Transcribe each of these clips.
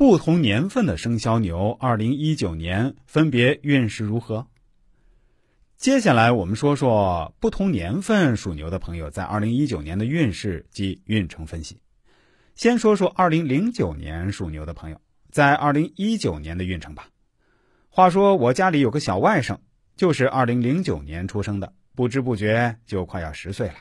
不同年份的生肖牛，二零一九年分别运势如何？接下来我们说说不同年份属牛的朋友在二零一九年的运势及运程分析。先说说二零零九年属牛的朋友在二零一九年的运程吧。话说我家里有个小外甥，就是二零零九年出生的，不知不觉就快要十岁了。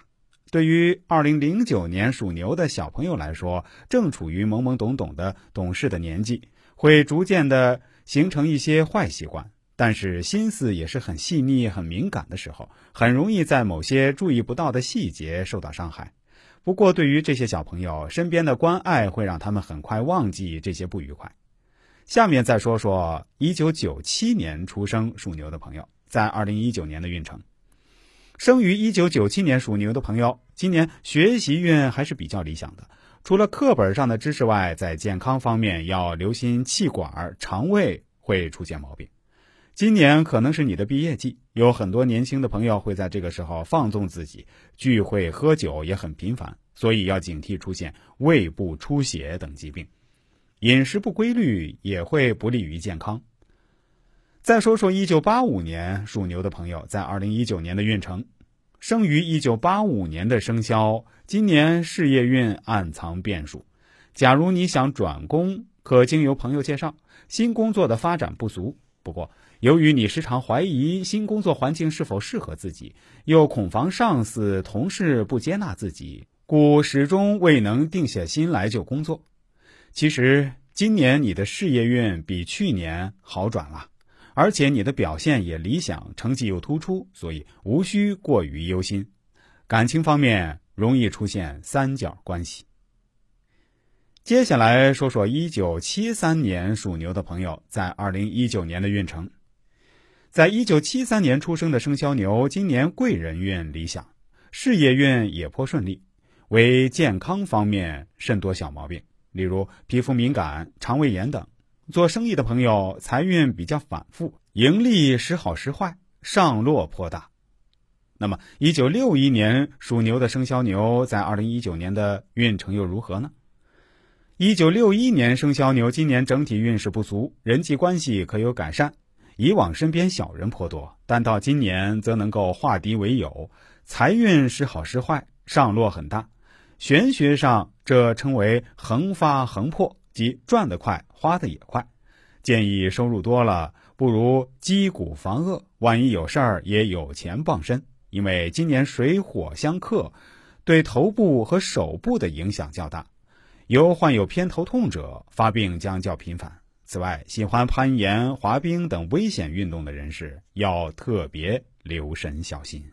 对于二零零九年属牛的小朋友来说，正处于懵懵懂懂的懂事的年纪，会逐渐的形成一些坏习惯，但是心思也是很细腻、很敏感的时候，很容易在某些注意不到的细节受到伤害。不过，对于这些小朋友，身边的关爱会让他们很快忘记这些不愉快。下面再说说一九九七年出生属牛的朋友在二零一九年的运程。生于一九九七年属牛的朋友，今年学习运还是比较理想的。除了课本上的知识外，在健康方面要留心气管、肠胃会出现毛病。今年可能是你的毕业季，有很多年轻的朋友会在这个时候放纵自己，聚会喝酒也很频繁，所以要警惕出现胃部出血等疾病。饮食不规律也会不利于健康。再说说一九八五年属牛的朋友在二零一九年的运程，生于一九八五年的生肖，今年事业运暗藏变数。假如你想转工，可经由朋友介绍，新工作的发展不俗。不过，由于你时常怀疑新工作环境是否适合自己，又恐防上司、同事不接纳自己，故始终未能定下心来就工作。其实，今年你的事业运比去年好转了。而且你的表现也理想，成绩又突出，所以无需过于忧心。感情方面容易出现三角关系。接下来说说一九七三年属牛的朋友在二零一九年的运程。在一九七三年出生的生肖牛，今年贵人运理想，事业运也颇顺利，为健康方面甚多小毛病，例如皮肤敏感、肠胃炎等。做生意的朋友财运比较反复，盈利时好时坏，上落颇大。那么，一九六一年属牛的生肖牛在二零一九年的运程又如何呢？一九六一年生肖牛今年整体运势不俗，人际关系可有改善。以往身边小人颇多，但到今年则能够化敌为友，财运时好时坏，上落很大。玄学上这称为横发横破。即赚得快，花的也快。建议收入多了，不如击鼓防恶，万一有事儿也有钱傍身。因为今年水火相克，对头部和手部的影响较大。有患有偏头痛者，发病将较频繁。此外，喜欢攀岩、滑冰等危险运动的人士要特别留神小心。